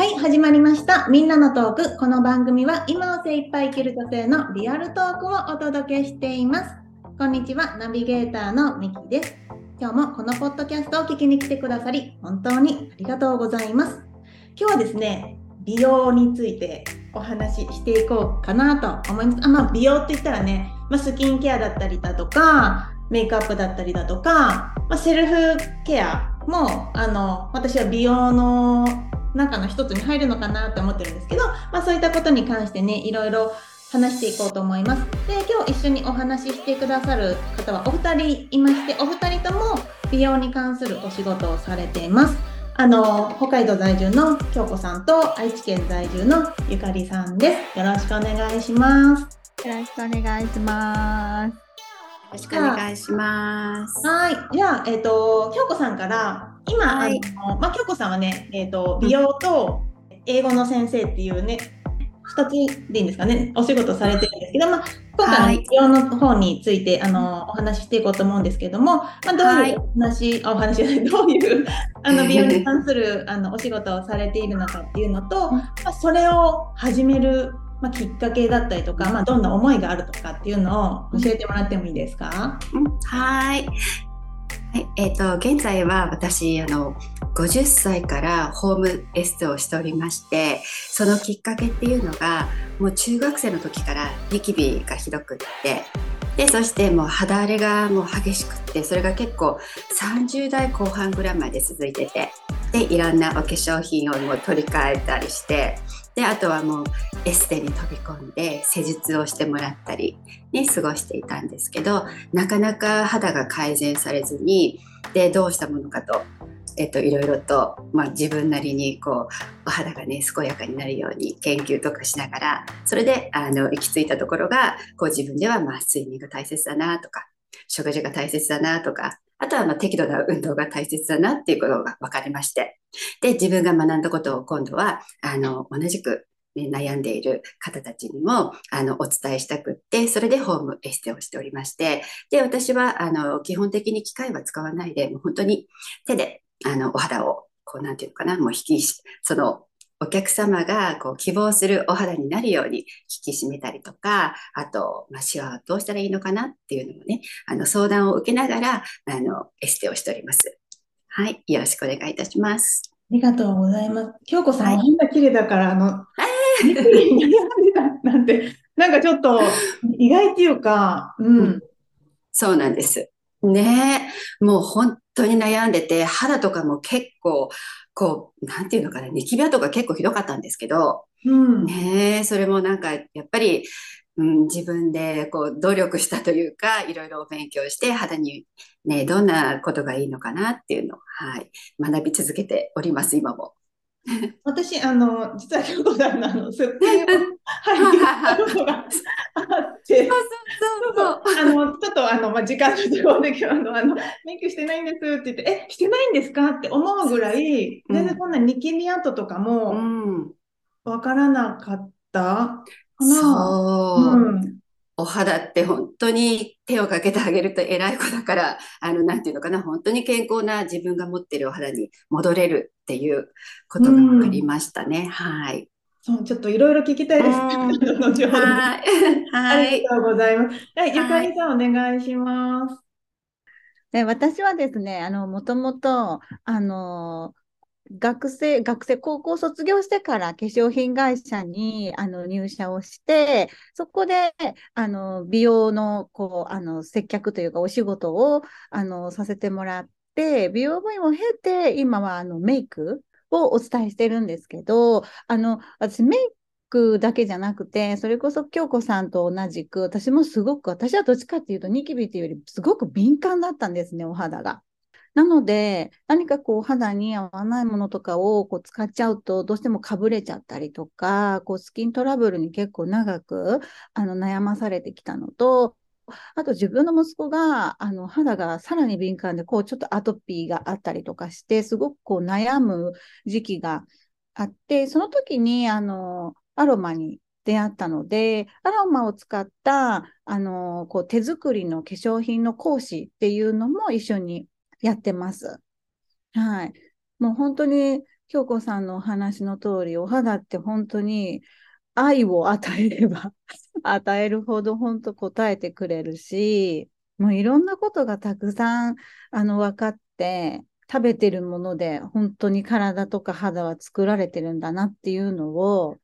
はい、始まりました。みんなのトーク。この番組は今を精一杯生きる女性のリアルトークをお届けしています。こんにちは、ナビゲーターのみきです。今日もこのポッドキャストを聞きに来てくださり、本当にありがとうございます。今日はですね、美容についてお話ししていこうかなと思います。あまあ、美容って言ったらね、まあ、スキンケアだったりだとか、メイクアップだったりだとか、まあ、セルフケアもあの私は美容の中の一つに入るのかなって思ってるんですけど、まあ、そういったことに関してねいろいろ話していこうと思います。で今日一緒にお話ししてくださる方はお二人いましてお二人とも美容に関するお仕事をされています。あの北海道在住の京子さんと愛知県在住のゆかりさんです。よろしくお願いします。よろしくお願いします。よろしくお願いします。はい、じゃあ、えっ、と、京子さんから、今、はいあの、まあ、京子さんはね、えっ、と、美容と英語の先生っていうね。二つでいいんですかね、お仕事されてるんですけど、まあ、今回ははい美容の方について、あの、お話ししていこうと思うんですけども。まあ、どういうお話、あお話じゃない、どういう、あの、美容に関する、あの、お仕事をされているのかっていうのと。まあ、それを始める。まあ、きっかけだったりとか、まあ、どんな思いがあるとかっていうのを教えてもらってもいいですか？うんはい。はい、えっ、と現在は私あの50歳からホームエステをしておりまして、そのきっかけっていうのがもう中学生の時からニキビがひどくって。でそしてもう肌荒れがもう激しくってそれが結構30代後半ぐらいまで続いててでいろんなお化粧品をもう取り替えたりしてであとはもうエステに飛び込んで施術をしてもらったりに過ごしていたんですけどなかなか肌が改善されずにでどうしたものかと、えっと、いろいろと、まあ、自分なりにこうお肌がね健やかになるように研究とかしながらそれであの行き着いたところがこう自分ではまあ睡眠が大切だなとか食事が大切だなとかあとはまあ適度な運動が大切だなっていうことが分かりまして。で自分が学んだことを今度はあの同じくね、悩んでいる方たちにもあのお伝えしたくってそれでホームエステをしておりまして。で私はあの基本的に機械は使わないでもう本当に手であのお肌をこうなんていうのかなもう引きそのお客様がこう希望するお肌になるように引き締めたりとかあと、まあ、シワはどうしたらいいのかなっていうのをねあの相談を受けながらあのエステをしております。はい、よろしくお願いいたします。ありがとうございます。京子さん、はいお肌綺麗だから、あの、ニキビに悩んでたなんて、なんかちょっと意外っていうか、うん。そうなんです。ねえ、もう本当に悩んでて、肌とかも結構、こう、なんていうのかな、ニキビ跡が結構ひどかったんですけど、うん。ねえ、それもなんか、やっぱり、うん、自分でこう努力したというか、いろいろお勉強して、肌にね、どんなことがいいのかなっていうのを、はい、学び続けております、今も。私、あの、実は京子さんの、あの、す っぴんを拝見したことがあって、そうそうあの、ちょっと、あの、まあ、時間の都合で、あの、あの、メイクしてないんですって言って、え、してないんですかって思うぐらい、うん全然こんなニキビ跡とかうもん、わからなかったかな。そう。うん。お肌って本当に手をかけてあげると偉い子だから、あの、なんていうのかな、本当に健康な自分が持ってるお肌に戻れるっていうことが分かりましたね。はい。そう、ちょっといろいろ聞きたいです。うん後ほど。はい。あはい。りがとうございます。はい、ゆかはいりさん、お願いします。で、私はですね、あの、もともと、あの、学生、学生、高校卒業してから化粧品会社にあの入社をして、そこであの美容のこうあの接客というかお仕事をあのさせてもらって、美容部員を経て、今はあのメイクをお伝えしてるんですけど、あの私、メイクだけじゃなくて、それこそ京子さんと同じく、私もすごく、私はどっちかっていうと、ニキビというより、すごく敏感だったんですね、お肌が。なので、何かこう肌に合わないものとかをこう使っちゃうと、どうしてもかぶれちゃったりとか、こうスキントラブルに結構長くあの悩まされてきたのと、あと自分の息子があの肌がさらに敏感で、こうちょっとアトピーがあったりとかして、すごくこう悩む時期があって、その時にあのアロマに出会ったので、アロマを使ったあのこう手作りの化粧品の講師っていうのも一緒にやってます。はい。もう本当に京子さんのお話の通り、お肌って本当に愛を与えれば 与えるほど本当答えてくれるし、もういろんなことがたくさんあの分かって、食べてるもので本当に体とか肌は作られてるんだなっていうのを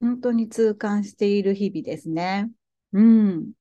本当に痛感している日々ですね。うん。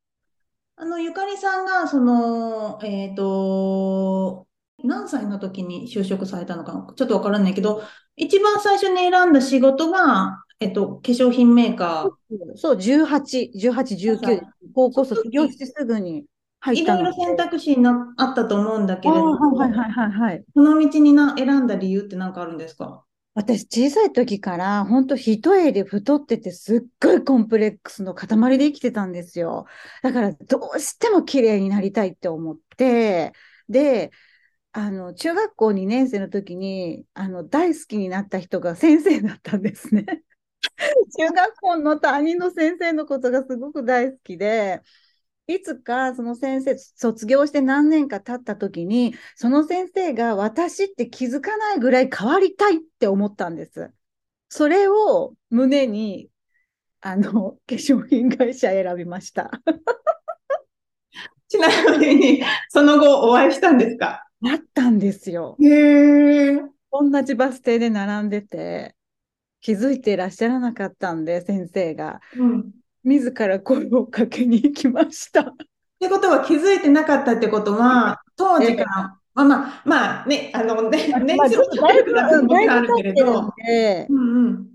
あの、ゆかりさんが、その、えっ、ー、と、何歳の時に就職されたのかちょっとわからないけど、一番最初に選んだ仕事が、えっと、化粧品メーカー。そう、18、18、19、高校卒業してすぐに入ったいろいろ選択肢になあったと思うんだけれども、はいはいはいはい。この道にな選んだ理由って何かあるんですか？私、小さい時から、本当一重で太ってて、すっごいコンプレックスの塊で生きてたんですよ。だから、どうしても綺麗になりたいって思って、で、あの、中学校2年生の時に、あの、大好きになった人が先生だったんですね。中学校の担任の先生のことがすごく大好きで、いつかその先生卒業して何年か経った時にその先生が私って気づかないぐらい変わりたいって思ったんです。それを胸にあの化粧品会社選びました。ちなみにその後お会いしたんですか？なったんですよ。へえ。同じバス停で並んでて気づいていらっしゃらなかったんで先生が。うん自ら声をかけに行きました。ってことは気づいてなかったってことは、当時から、まあまあ、まあね、あのね、年数だあるけれど、うんうん、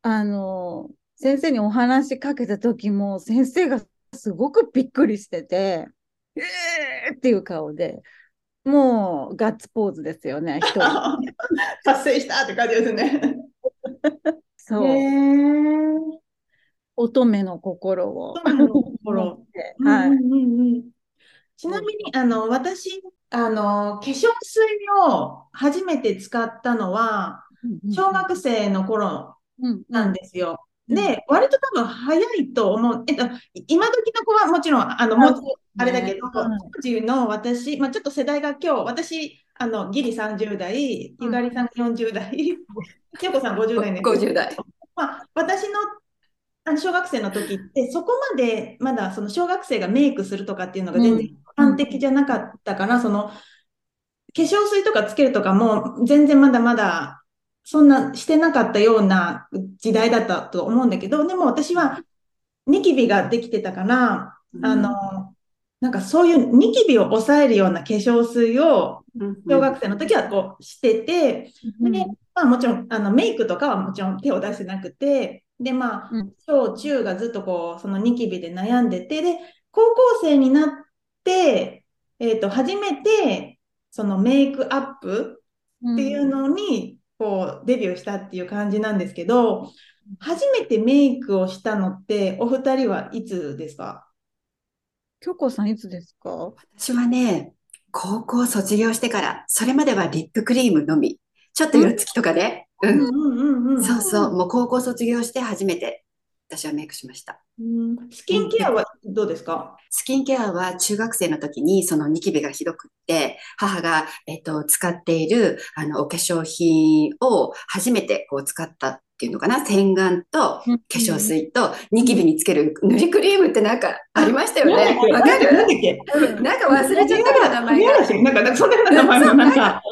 あの、先生にお話しかけた時も、先生がすごくびっくりしてて、えーっていう顔で、もうガッツポーズですよね、人。達成したって感じですね。そう。乙女の心を。乙女の心。はい。ちなみに、あの、私、あの、化粧水を初めて使ったのは、小学生の頃なんですよ。で、割と多分早いと思う。えっと、今時の子はもちろん、あの、もう、あれだけど、当時の私、まあ、ちょっと世代が今日、私、あの、ギリ30代、ゆかりさん40代、きよこさん50代ね。50代。まあ、私のあの小学生の時ってそこまでまだその小学生がメイクするとかっていうのが全然一般的じゃなかったから、うん、その化粧水とかつけるとかも全然まだまだそんなしてなかったような時代だったと思うんだけど、でも私はニキビができてたから、うん、あの、なんかそういうニキビを抑えるような化粧水を小学生の時はこうしてて、うん、で、まあもちろんあのメイクとかはもちろん手を出してなくて、で、まあ、うん、小中がずっとこう、そのニキビで悩んでて、で、高校生になって、えっ、ー、と、初めて、そのメイクアップっていうのに、こう、デビューしたっていう感じなんですけど、初めてメイクをしたのって、お二人はいつですか？京子さんいつですか？私はね、高校卒業してから、それまではリップクリームのみ。ちょっと色付きとかね。うん。そうそう。もう高校卒業して初めて私はメイクしました。スキンケアはどうですか、スキンケアは中学生の時にそのニキビがひどくって、母が、えっと、使っているあのお化粧品を初めてこう使ったっていうのかな？洗顔と化粧水とニキビにつける塗りクリームってなんかありましたよね。わかる？なんか忘れちゃったけど名前が。なんかそんな名前もなんか。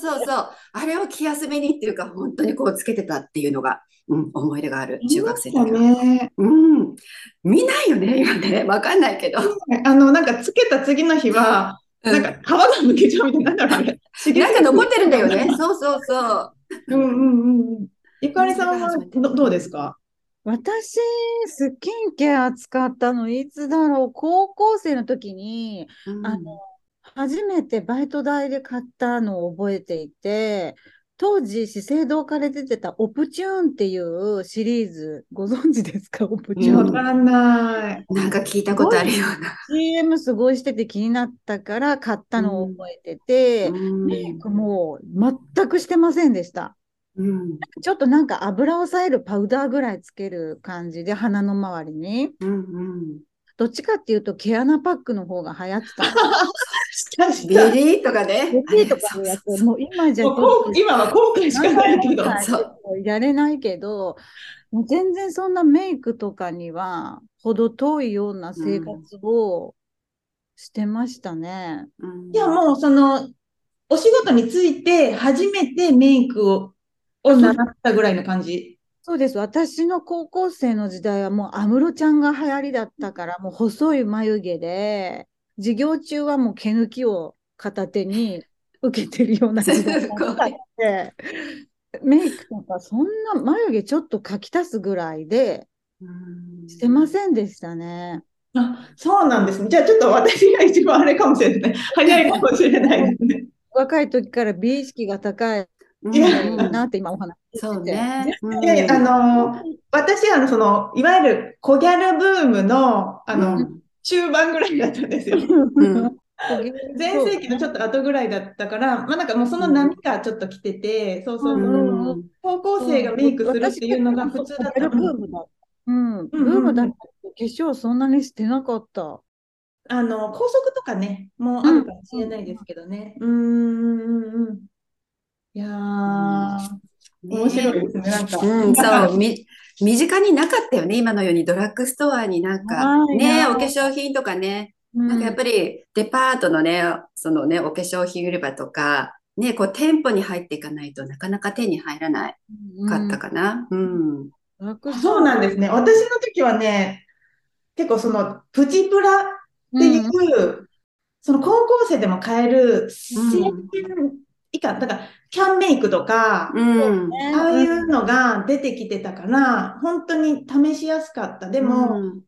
そうそう。あれを気休めにっていうか本当にこうつけてたっていうのが。うん、思い出がある中学生の時ね、うん、見ないよね今ね。わかんないけど。あのなんかつけた次の日は、うん、なんか皮がむけちゃうみたいななんだろうねなんか残ってるんだよね。そうそうそう。うんうんうん。ゆかりさんはどどうですか？私、スキンケア使ったのいつだろう。高校生の時に、うん、あの、初めてバイト代で買ったのを覚えていて、当時、資生堂から出てたオプチューンっていうシリーズ、ご存知ですか？オプチューン。わかんない。なんか聞いたことあるような。CM すごいしてて気になったから買ったのを覚えてて、メイクも全くしてませんでした。うん、ちょっとなんか油を抑えるパウダーぐらいつける感じで鼻の周りに。うんうんどっちかっていうと毛穴パックの方が流行ってた。ビオレとかね。ビオレとかのやつ、もう今じゃ今は後悔しかないけど。やれないけど、もう全然そんなメイクとかには程遠いような生活をしてましたね。うん、いや、もうその、お仕事について初めてメイクをを習ったぐらいの感じそうです。私の高校生の時代はもう安室ちゃんが流行りだったから、もう細い眉毛で、授業中はもう毛抜きを片手に 受けてるような時代があって、メイクとかそんな眉毛ちょっと描き足すぐらいで、してませんでしたね。あ、そうなんですね。じゃあちょっと私が一番あれかもしれない。早いかもしれないですね。若い時から美意識が高い。いや、なって今お話そうね。で、あの、私、あの、その、いわゆる小ギャルブームの、あの、中盤ぐらいだったんですよ。前世紀のちょっと後ぐらいだったから、まあなんかもうその波がちょっと来てて、そうそうそう、高校生がメイクするっていうのが普通だった。ブームだ。うん、ブームだった。化粧そんなにしてなかった。あの、高速とかね、もうあるかもしれないですけどね。うん、うん、いやー、面白いですね、なんか。うん、そう、み、身近になかったよね、今のようにドラッグストアになんか、ね、お化粧品とかね、なんかやっぱりデパートのね、そのね、お化粧品売り場とか、ね、こう店舗に入っていかないとなかなか手に入らないかったかな。うん。うん、そうなんですね。私の時はね、結構そのプチプラっていう、うん、その高校生でも買える1000以下、だからキャンメイクとか、うん、ああいうのが出てきてたから、本当に試しやすかった。でも、うん、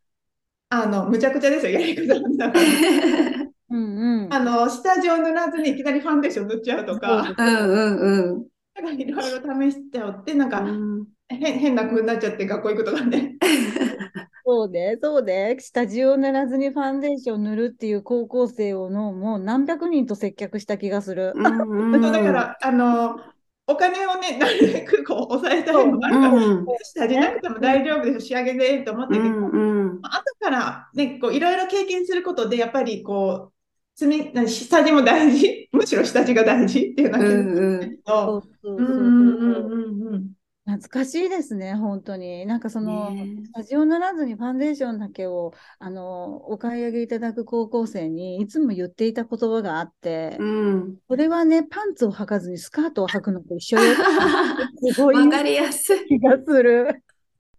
あの、むちゃくちゃですよ、やり方 うんうん、あの、下地を塗らずにいきなりファンデーション塗っちゃうとか、う。んうんうん。なんかいろいろ試しちゃうって、なんか、うん、変変な風になっちゃって学校行くとかね。そうで、そうで、下地を塗らずにファンデーション塗るっていう高校生をのもう何百人と接客した気がする。うんうん、だから、あの、お金をね、なるべくこう抑えたいのもあるから、うん、下地なくても大丈夫です、仕上げでと思ってけど、うんうん、後からね、こういろいろ経験することで、やっぱりこう、積み下地も大事、むしろ下地が大事？っていうのは気づくけど、うんうんうんうん。懐かしいですね、本当に。なんかその、スタジオならずにファンデーションだけを、あの、お買い上げいただく高校生にいつも言っていた言葉があって、うん、それはね、パンツを履かずにスカートを履くのと一緒よ。すごい。わかりやすい。気がする。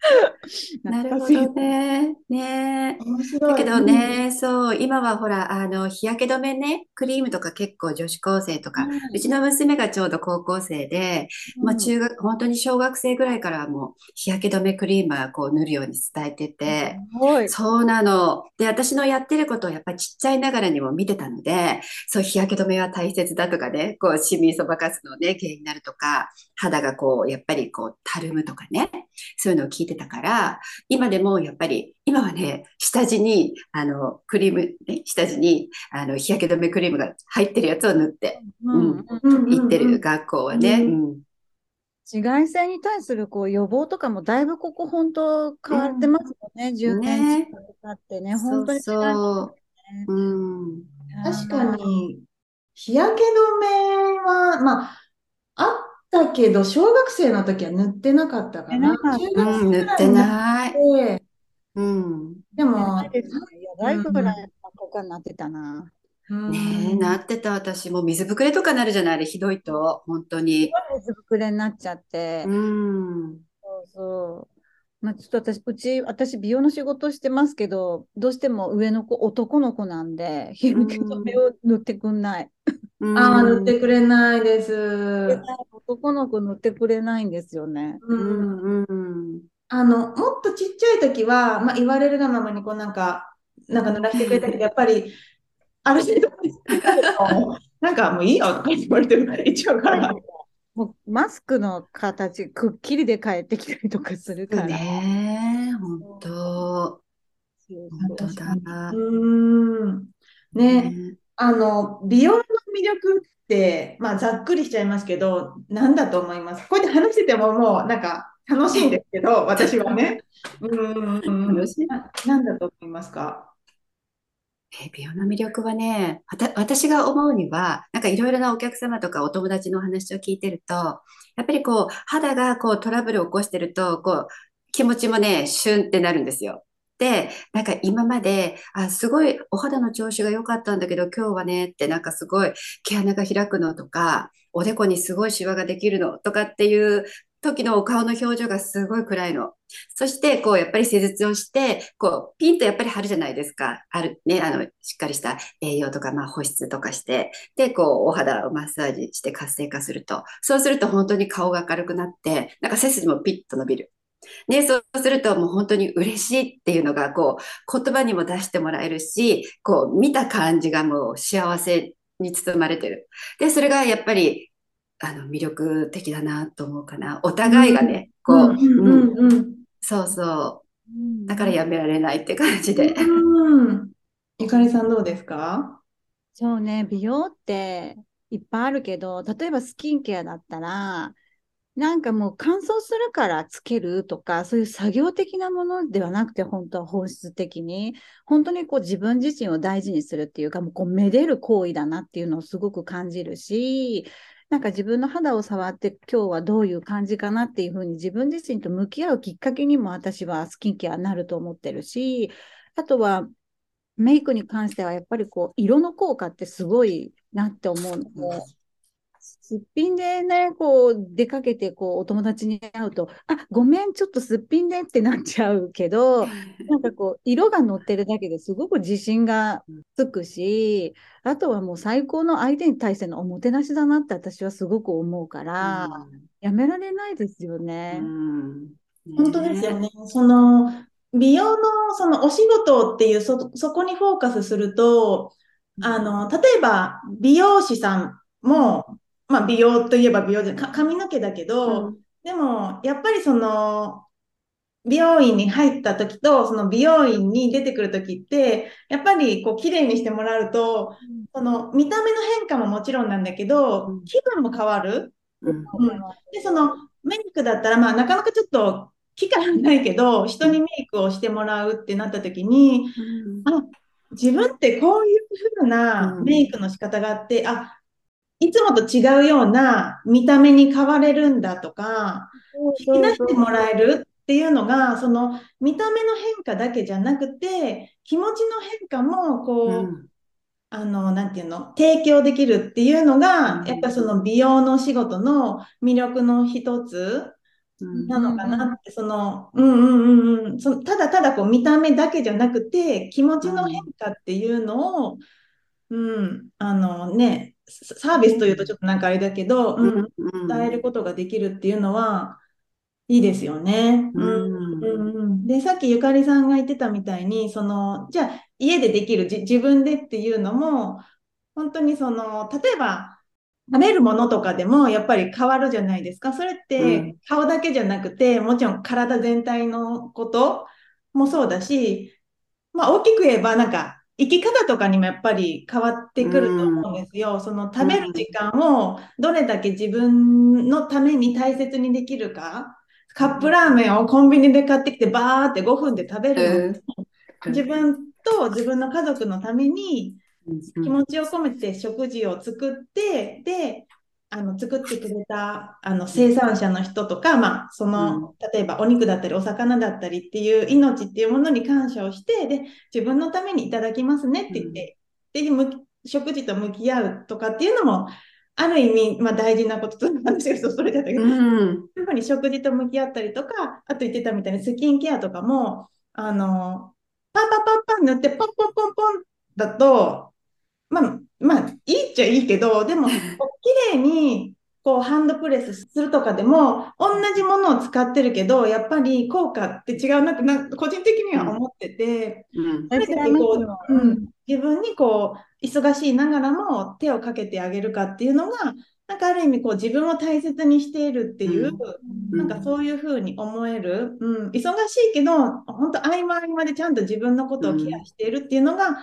なるほどね。ねだけどね、そう、今はほら、あの、日焼け止めね、クリームとか結構女子高生とか、うん、うちの娘がちょうど高校生で、うん、まあ中学、本当に小学生ぐらいからもう日焼け止めクリームはこう塗るように伝えてて、そうなの。で、私のやってることをやっぱりちっちゃいながらにも見てたので、そう日焼け止めは大切だとかね、こうシミそばかすのね、原因になるとか、肌がこう、やっぱりこう、たるむとかね、そういうのを聞いてたから、今でもやっぱり、今はね、下地に、あの、クリーム、ね、下地に、あの、日焼け止めクリームが入ってるやつを塗って、うん、行ってる学校はね。うん。紫外線に対するこう予防とかもだいぶここ本当変わってますよね、うん、10年近く経ってね、本当に、そう。うん、確かに、日焼け止めは、まあ、あったけど、小学生の時は塗ってなかったかな。中学生塗ってない。うん。でも、やばいくらい赤くなってたな。ねえ、なってた私も水ぶくれとかなるじゃないあれひどいと、本当に。水ぶくれになっちゃって。うん。そうそう。まあ、ちょっと私、うち、私、美容の仕事してますけど、どうしても上の子、男の子なんで、日焼け止めを塗ってくんない。ああ、塗ってくれないです。男の子塗ってくれないんですよね。うんうんあの、もっとちっちゃい時は、まあ、言われるがままに、こうなんか、なんか塗らせてくれたけど、やっぱり、ある程度、なんかもういいよとか言われてるから一応から。もうマスクの形、くっきりで帰ってきたりとかするから。ねえ、本当。本当だ。うん。ね、あの、美容の魅力って、まあ、ざっくりしちゃいますけど、なんだと思います？こうやって話しててももう、なんか、楽しいんですけど、私はね。うん、楽しい。なんだと思いますか？え美容の魅力はね、私が思うには、なんかいろいろなお客様とかお友達のお話を聞いてると、やっぱりこう、肌がこうトラブルを起こしてると、こう、気持ちもね、シュンってなるんですよ。で、なんか今まで、あ、すごいお肌の調子が良かったんだけど、今日はねってなんかすごい毛穴が開くのとか、おでこにすごいシワができるのとかっていう時のお顔の表情がすごい暗いの。そして、こう、やっぱり施術をして、こう、ピンとやっぱり張るじゃないですか。ある、ね、あの、しっかりした栄養とか、まあ、保湿とかして、で、こう、お肌をマッサージして活性化すると、そうすると本当に顔が明るくなって、なんか背筋もピッと伸びる。ね、そうするともう本当に嬉しいっていうのが、こう、言葉にも出してもらえるし、こう、見た感じがもう幸せに包まれてる。で、それがやっぱりあの魅力的だなと思うかな。お互いがね、こう、そうそう。だからやめられないって感じで。ゆかりさんどうですか？そうね、美容っていっぱいあるけど、例えばスキンケアだったら、なんかもう乾燥するからつけるとか、そういう作業的なものではなくて、本当は本質的に、本当にこう自分自身を大事にするっていうか、もうこうめでる行為だなっていうのをすごく感じるし、なんか自分の肌を触って今日はどういう感じかなっていうふうに自分自身と向き合うきっかけにも私はスキンケアになると思ってるし、あとはメイクに関してはやっぱりこう色の効果ってすごいなって思うので、すっぴんでね、こう出かけてこうお友達に会うと、あごめん、ちょっとすっぴんでってなっちゃうけど、なんかこう、色が乗ってるだけですごく自信がつくし、あとはもう最高の相手に対してのおもてなしだなって私はすごく思うから、うん、やめられないですよね。うん、本当ですよね。その美容のそのお仕事っていうそそこにフォーカスすると、あの、例えば美容師さんもまあ、美容といえば美容で髪の毛だけど、うん、でもやっぱりその美容院に入った時とその美容院に出てくる時ってやっぱりこう綺麗にしてもらうと、うん、その見た目の変化ももちろんなんだけど、うん、気分も変わる、うん。でそのメイクだったら、まあ、なかなかちょっと機会ないけど人にメイクをしてもらうってなった時に、あ自分ってこういう風なメイクの仕方があって、あいつもと違うような見た目に変われるんだとか、引き出してもらえるっていうのが、その見た目の変化だけじゃなくて、気持ちの変化も、こう、うん、あの、なんていうの、提供できるっていうのが、やっぱその美容の仕事の魅力の一つなのかなって、その、うんうんうんうん、そのただただこう見た目だけじゃなくて、気持ちの変化っていうのを、うん、あのね、サービスというとちょっとなんかあれだけど、うん、伝えることができるっていうのはいいですよね。うん。うん、で、さっきゆかりさんが言ってたみたいに、その、じゃあ家でできる自分でっていうのも、本当にその、例えば、食べるものとかでもやっぱり変わるじゃないですか。それって顔だけじゃなくて、もちろん体全体のこともそうだし、まあ大きく言えばなんか生き方とかにもやっぱり変わってくると思うんですよ。うん、その食べる時間をどれだけ自分のために大切にできるか。カップラーメンをコンビニで買ってきてバーって5分で食べるの、うん、自分と自分の家族のために気持ちを込めて食事を作って、で、あの作ってくれたあの生産者の人とか、まあ、その、うん、例えばお肉だったりお魚だったりっていう命っていうものに感謝をしてで自分のためにいただきますねって言って、うん、で食事と向き合うとかっていうのもある意味、まあ、大事なことと話がそれだったけど、うん、やっぱり食事と向き合ったりとかあと言ってたみたいにスキンケアとかもあのパンパンパンパン塗ってポンポンポンポンだとまあ、まあ、いいっちゃいいけど、でも、綺麗に、こう、ハンドプレスするとかでも、同じものを使ってるけど、やっぱり効果って違うなってな、個人的には思ってて、うん。こう、うん、自分にこう、忙しいながらも手をかけてあげるかっていうのが、なんかある意味こう自分を大切にしているっていう、うん、なんかそういうふうに思える、うん、忙しいけど、本当合間合間でちゃんと自分のことをケアしているっていうのが、うん、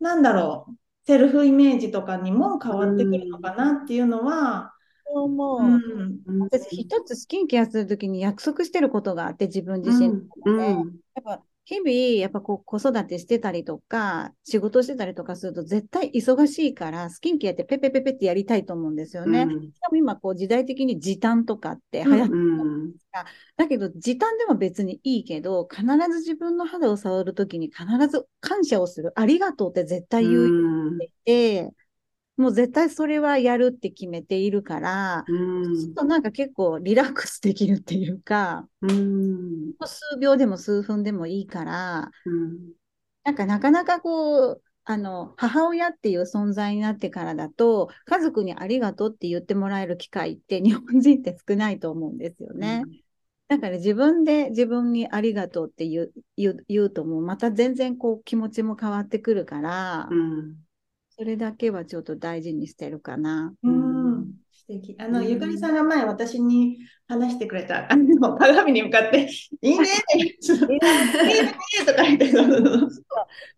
なんだろう、セルフイメージとかにも変わってくるのかなっていうのは、そう思う。うん、私、一つスキンケアするときに約束してることがあって、自分自身で、うん、やっぱ日々、やっぱこう子育てしてたりとか、仕事してたりとかすると絶対忙しいから、スキンケアってペペペペってやりたいと思うんですよね。うん、しかも今、こう時代的に時短とかって流行ってるじゃないですか。だけど、時短でも別にいいけど、必ず自分の肌を触るときに必ず感謝をする。ありがとうって絶対言うっていて、もう絶対それはやるって決めているから、うん、ちょっとなんか結構リラックスできるっていうか、うん、数秒でも数分でもいいから、うん、なんかなかなかこう、あの、母親っていう存在になってからだと、家族にありがとうって言ってもらえる機会って日本人って少ないと思うんですよね。うん。だから自分で自分にありがとうって言う言う言うともうまた全然こう気持ちも変わってくるから、うん、それだけはちょっと大事にしてるかな。うん、素敵。あの、ゆかりさんが前私に話してくれた、あの、鏡に向かって、いいねいいねとか言って、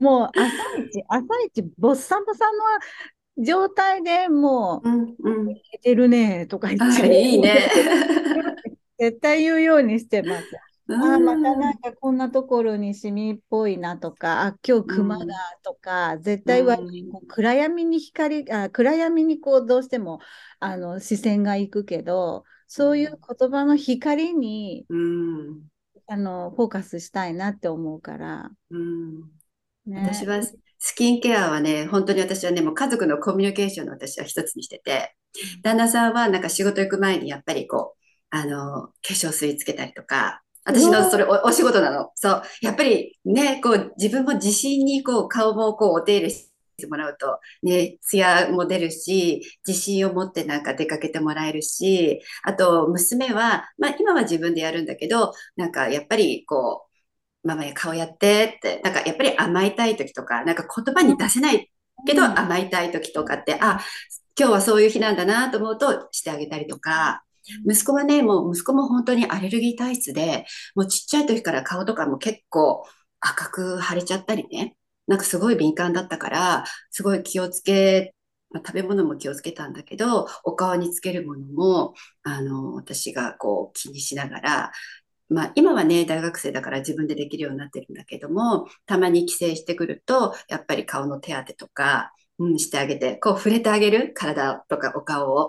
もう、朝一、朝一、ボッサンボさんの状態でもう、うんうん、いけてるねとか言って。いいね。絶対言うようにしてます。あまたなんかこんなところにシミっぽいなとか、あ、今日熊だとか、うん、絶対は、暗闇に光あ、暗闇にこうどうしてもあの視線がいくけど、そういう言葉の光に、うん、あのフォーカスしたいなって思うから。うん。ね、私はスキンケアはね、本当に私はね、もう家族のコミュニケーションの私は一つにしてて、旦那さんはなんか仕事行く前にやっぱりこう、あの、化粧水つけたりとか、私のそれおお仕事なの。そう。やっぱりね、こう自分も自信にこう顔もこうお手入れしてもらうと、ね、ツヤも出るし、自信を持ってなんか出かけてもらえるし、あと娘は、まあ今は自分でやるんだけど、なんかやっぱりこう、ママや顔やってって、なんかやっぱり甘えたい時とか、なんか言葉に出せないけど甘えたい時とかって、あ、今日はそういう日なんだなと思うとしてあげたりとか、息子はね、もう息子も本当にアレルギー体質で、もうちっちゃい時から顔とかも結構赤く腫れちゃったりね、なんかすごい敏感だったから、すごい気をつけ、まあ、食べ物も気をつけたんだけど、お顔につけるものも、あの、私がこう気にしながら、まあ、今はね、大学生だから自分でできるようになってるんだけども、たまに帰省してくると、やっぱり顔の手当てとか、うん、してあげて、こう触れてあげる？体とかお顔を。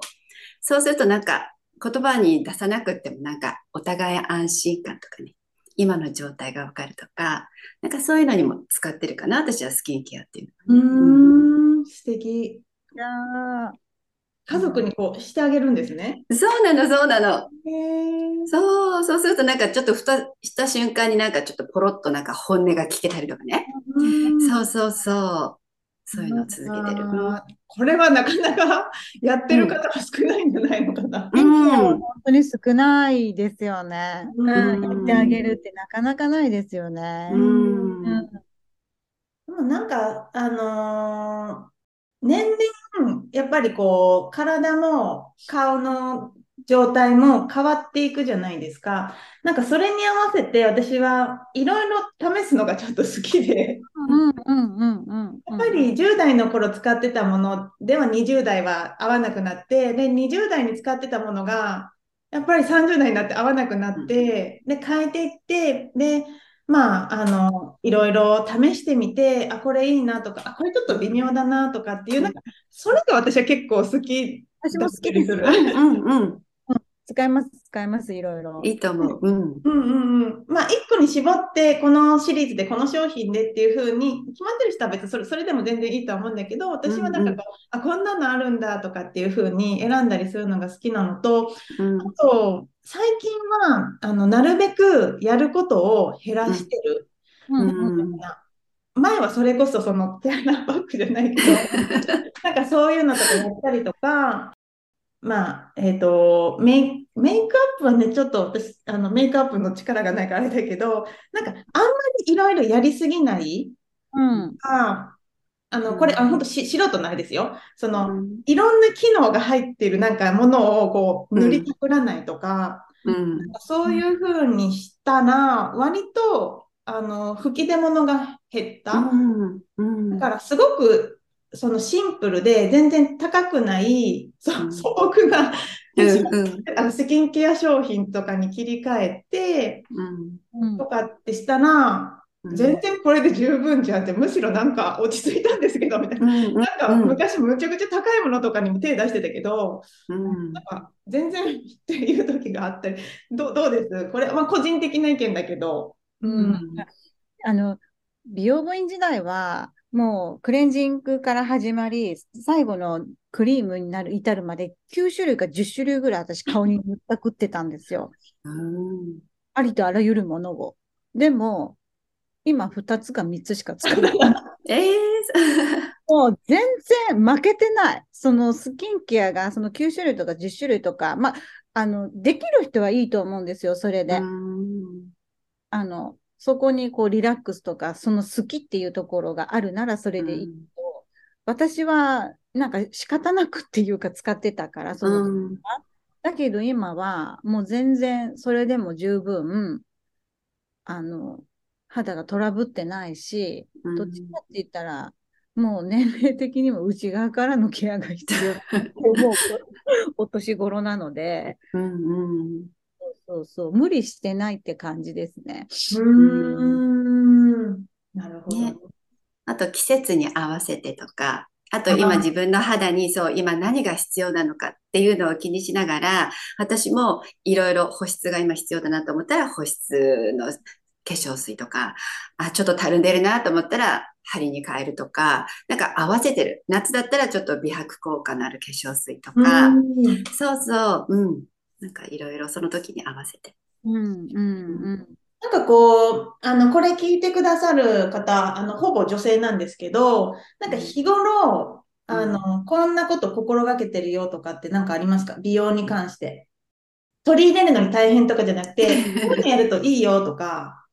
そうするとなんか、言葉に出さなくってもなんかお互い安心感とかね、今の状態がわかるとか、なんかそういうのにも使ってるかな、私はスキンケアっていうの、ね。うん、素敵。家族にこうしてあげるんですね。そうなの、そうなの。そう、そうするとなんかちょっとふたした瞬間になんかちょっとポロッとなんか本音が聞けたりとかね。そうそうそう。そういうのを続けてる。これはなかなかやってる方は少ないんじゃないのかな。うん、本当に少ないですよね。うん、やってあげるってなかなかないですよね。うん。でもなんか、あのー、年々、やっぱりこう、体も顔の状態も変わっていくじゃないですか。なんかそれに合わせて私はいろいろ試すのがちょっと好きで、やっぱり10代の頃使ってたものでは20代は合わなくなって、で、20代に使ってたものがやっぱり30代になって合わなくなって、で、変えていって、で、まあ、あの、いろいろ試してみて、あ、これいいなとか、あ、これちょっと微妙だなとかっていう、なんか、それが私は結構好き。私も好きです。うんうん。使います、使います、いろいろ。いいと思う。うん。うんうんうん。まあ、一個に絞って、このシリーズでこの商品でっていうふうに決まってる人は別にそれそれでも全然いいと思うんだけど、私はなんかこう、うんうん、あ、こんなのあるんだとかっていうふうに選んだりするのが好きなのと、うん、あと、最近は、あの、なるべくやることを減らしてる。うん、うん前はそれこそそのテアナバッグじゃないけど、なんかそういうのとかやったりとか、まあ、えっ、ー、とメイ、メイクアップはね、ちょっと私、あの、メイクアップの力がないからあれだけど、なんか、あんまりいろいろやりすぎない、うん。ああの、これ、あ、本当し、素人のあれですよ。その、うん、いろんな機能が入っているなんかものをこう、塗りたくらないとか、うん、そういうふうにしたら、割と、あの、吹き出物が減った。うんうん、だから、すごくそのシンプルで全然高くない、素朴な、あのスキンケア商品とかに切り替えて、うん、とかってしたら、全然これで十分じゃんって、むしろなんか落ち着いたんですけど、みたいな。うん。なんか昔むちゃくちゃ高いものとかにも手出してたけど、うん。なんか全然っていう時があったり、どうどうです？これ、まあ個人的な意見だけど。うん。あの、美容部員時代は、もうクレンジングから始まり、最後のクリームになる、至るまで9種類か10種類ぐらい私顔に塗ったくってたんですよ。うんありとあらゆるものを。でも、今2つか3つしか使わない。ええ もう全然負けてない。そのスキンケアがその9種類とか10種類とか、まあ、あの、できる人はいいと思うんですよ、それで。うんあの、そこにこうリラックスとか、その好きっていうところがあるならそれでいいけど、私はなんか仕方なくっていうか使ってたから、その、うんだけど今はもう全然それでも十分、あの、肌がトラブってないし、うん。どっちかって言ったら、もう年齢的にも内側からのケアが必要だと思うお年頃なので、うんうんそうそう、無理してないって感じですね。うーん。なるほど。ねあと季節に合わせてとか、あと今自分の肌にそう、今何が必要なのかっていうのを気にしながら、私もいろいろ保湿が今必要だなと思ったら保湿の化粧水とか、あ、ちょっとたるんでるなと思ったら針に変えるとか、なんか合わせてる。夏だったらちょっと美白効果のある化粧水とか、うんそうそう、うん。なんかいろいろその時に合わせて。うん、うん、うん。なんかこう、あの、これ聞いてくださる方、あの、ほぼ女性なんですけど、なんか日頃、うん。あの、こんなこと心がけてるよとかってなんかありますか？美容に関して。取り入れるのに大変とかじゃなくて、こういうのやるといいよとか、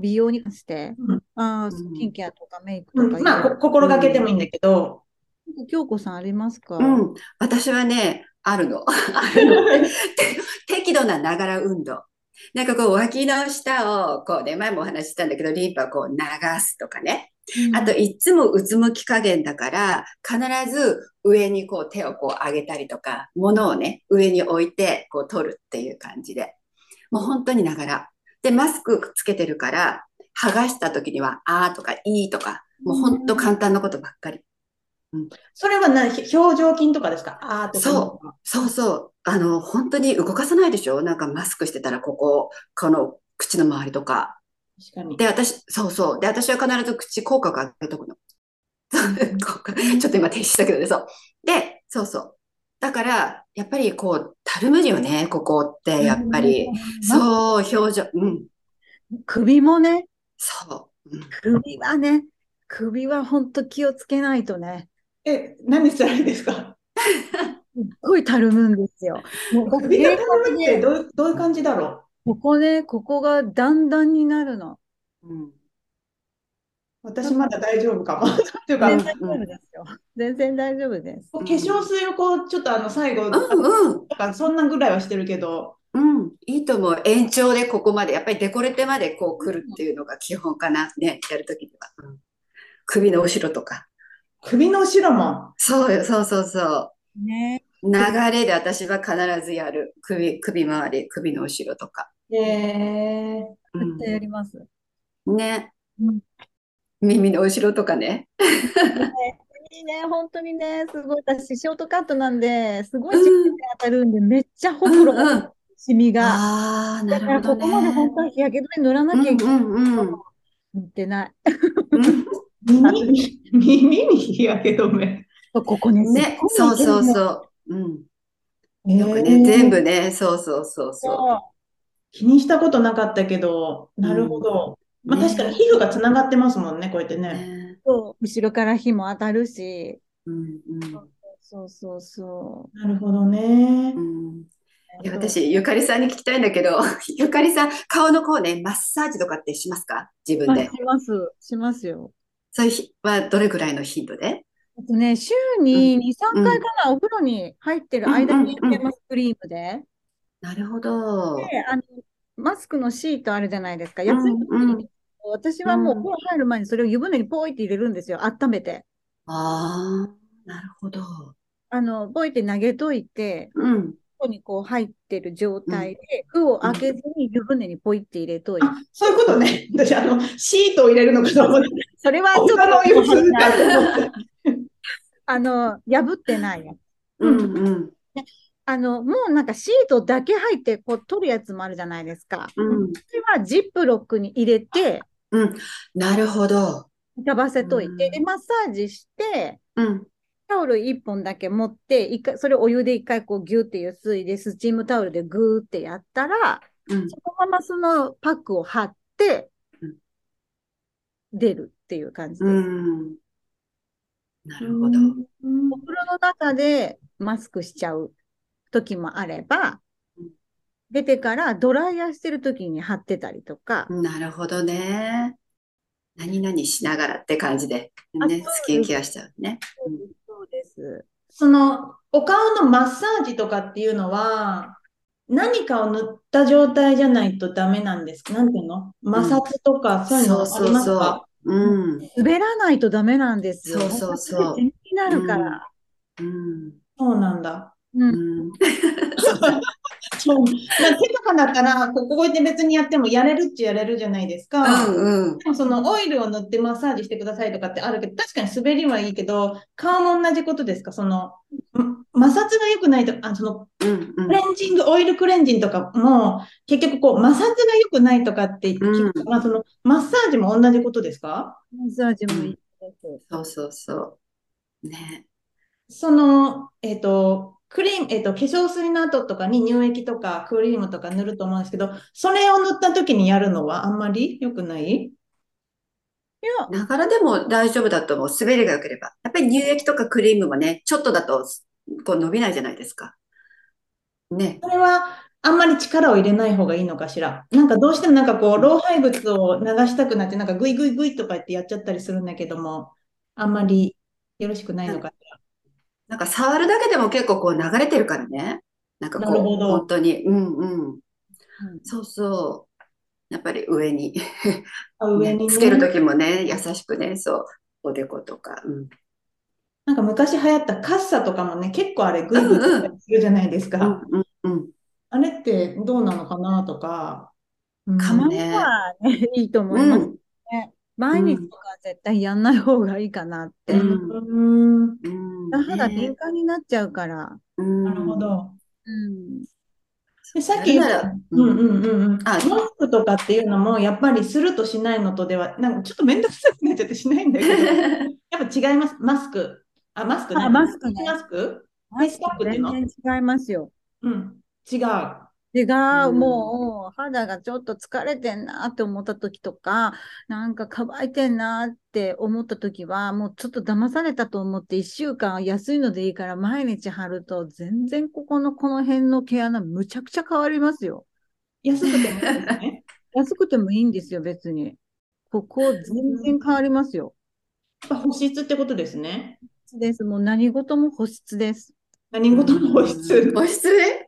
美容に関して、うん。あスキンケアとかメイクうん。とか、まあ、こ心がけてもいいんだけど、京子さんありますか？うん。私はね、あるの。あるの。て 適度なながら運動。なんかこう脇の下をこうね、前もお話ししたんだけど、リンパをこう流すとかね。あと、いつもうつむき加減だから、必ず上にこう手をこう上げたりとか、物をね、上に置いてこう取るっていう感じで。もう本当にながら。で、マスクつけてるから、剥がした時には、あーとかいいとか、もう本当簡単なことばっかり。それはな、表情筋とかですか？あーとか。そそうそう。あの、本当に動かさないでしょ？なんかマスクしてたら、ここ、この口の周りとか。確かに。で、私、そうそう。で、私は必ず口口角上げとくの。ちょっと今停止したけどね、そう。で、そうそう。だから、やっぱりこう、たるむよね、ここって、やっぱり。そう、表情。うん。首もね、そう。うん首はね、首は本当気をつけないとね、え、何したらいいですか？すっごいたるむんですよ。もう首がたるむってでどうどういう感じだろここね、ここが段々になるの。うん。う私まだ大丈夫かも。というか、全然大丈夫ですよ。全然大丈夫です。化粧水をこう、ちょっとあの、最後、うんうん。とか、そんなぐらいはしてるけど、うん、いいと思う。延長でここまで、やっぱりデコレテまでこう来るっていうのが基本かな。ね、やるときには、うん。首の後ろとか。首の後ろも。そうよ、そうそうそね。う。流れで私は必ずやる。首、首周り、首の後ろとか。へえう絶対やります。ん、ねうん。耳の後ろとかね。いいね、本当にね、すごい。私、ショートカットなんで、すごいしっかり当たるんで、めっちゃほうんくろ、うん。シミが。ああ、なだから、るほどここまで本ね。当は日焼け止め塗らなうんきゃいけない。うんうん。塗ってない。うん耳、耳に日焼け止め。ここね、ね、そうそうそう。うん。よくね、全部ね、そうそうそうそそ気にしたことなかったけど、なるほど。う。まあ確かに皮膚がつながってますもんね、こうやってね。そう後ろから火も当たるし。うんうんそうそうそなるほどねう。ん。う。いや私、ゆかりさんに聞きたいんだけど、ゆかりさん、顔のこうね、マッサージとかってしますか？自分あで。します。しますよ。そういう日はどれぐらいの頻度で？あとね、週に2、3回かな、お風呂に入ってる間にやってます、クリームで。なるほど。で、あの、マスクのシートあるじゃないですか。安い時に、私はもうお風呂入る前にそれを湯船にポイって入れるんですよ。温めて。ああ、なるほど。あの、ポイって投げといて、うん。こにこう入ってる状態で、封を開けずに湯船にポイって入れといて。あ、そういうことね。私、あの、シートを入れるのかと思って。それはちょっと。あの、破ってないやつ。うんうんあの、もうなんかシートだけ入ってこう取るやつもあるじゃないですか。うんそれはジップロックに入れて、うん。なるほど。浮ばせといて、うんで、マッサージして、うん。タオル1本だけ持って、一回、それをお湯で一回こうギュってゆすいで、スチームタオルでグーってやったら、うんそのままそのパックを貼ってうん、出るっていう感じで。うん。なるほど。うんお風呂の中でマスクしちゃう時もあればうん、出てからドライヤーしてる時に貼ってたりとか、なるほどね。何々しながらって感じで、ね、スキンケアしちゃうね。そうです。その、お顔のマッサージとかっていうのは、何かを塗った状態じゃないとダメなんですか？なんていうの？摩擦とかそういうのありますか？うん。滑らないとダメなんですよ。そうそうそう全になるから。うん。そうなんだ。う。うんん。そう。だから手とかだったら、ここで別にやってもやれるっちゃやれるじゃないですか。うんうん。でもそのオイルを塗ってマッサージしてくださいとかってあるけど、確かに滑りはいいけど、顔も同じことですか？その、ん摩擦が良くないと、あ、その、うんうんクレンジング、オイルクレンジンとかも、結局こう、摩擦が良くないとかってうんまあその、マッサージも同じことですか？マッサージもいいです。そうそうそう。ね。その、えっと、クリーム、えっと、化粧水の後とかに乳液とかクリームとか塗ると思うんですけど、それを塗った時にやるのはあんまり良くない？いや、ながらでも大丈夫だと思う。滑りが良ければ。やっぱり乳液とかクリームもね、ちょっとだとこう伸びないじゃないですか。ね。それはあんまり力を入れない方がいいのかしら。なんかどうしてもなんかこう、老廃物を流したくなって、なんかグイグイグイとか言ってやっちゃったりするんだけども、あんまりよろしくないのかしら。なんか触るだけでも結構こう流れてるからね。なんかこう、なるほど本当に。うんうん。うんそうそう。やっぱり上に、あ上にねつけるときもね、優しくね、そう、おでことか。うん。なんか昔流行ったカッサとかもね、結構あれグイグイするじゃないですか。うんうんうん。あれってどうなのかなとか。うんかたまはね、いいと思いますね。毎日とかは絶対やんない方がいいかなって。うんうんうん。肌ね敏感になっちゃうから。うんなるほど。うん。でさっき言ったうんうんうんうん。あマスクとかっていうのも、やっぱりするとしないのとでは、なんかちょっと面倒くさくなっちゃってしないんだけど、やっぱ違います。マスク。あ、マスクね。あマスクねマスク？フェイスパックっていうの？全然違いますよ。うん。違う。違う、うんもう肌がちょっと疲れてんなって思った時とか、なんか乾いてんなって思った時は、もうちょっと騙されたと思って1週間安いのでいいから毎日貼ると、全然ここのこの辺の毛穴むちゃくちゃ変わりますよ。安くてもいいですね。安くてもいいんですよ、別に。ここ全然変わりますよ。やっぱ保湿ってことですね。です。もう何事も保湿です。何事も保湿。保湿ね。保湿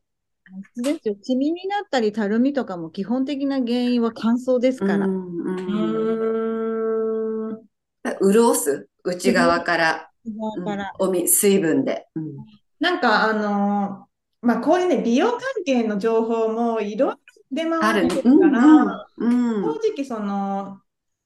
ですよ。シミになったりたるみとかも基本的な原因は乾燥ですから。うん。潤す？内側から、だから、うんおみ水分で。うんなんかあのーまあこういうね、美容関係の情報もいろいろ出あ回ってるから、うん正直その、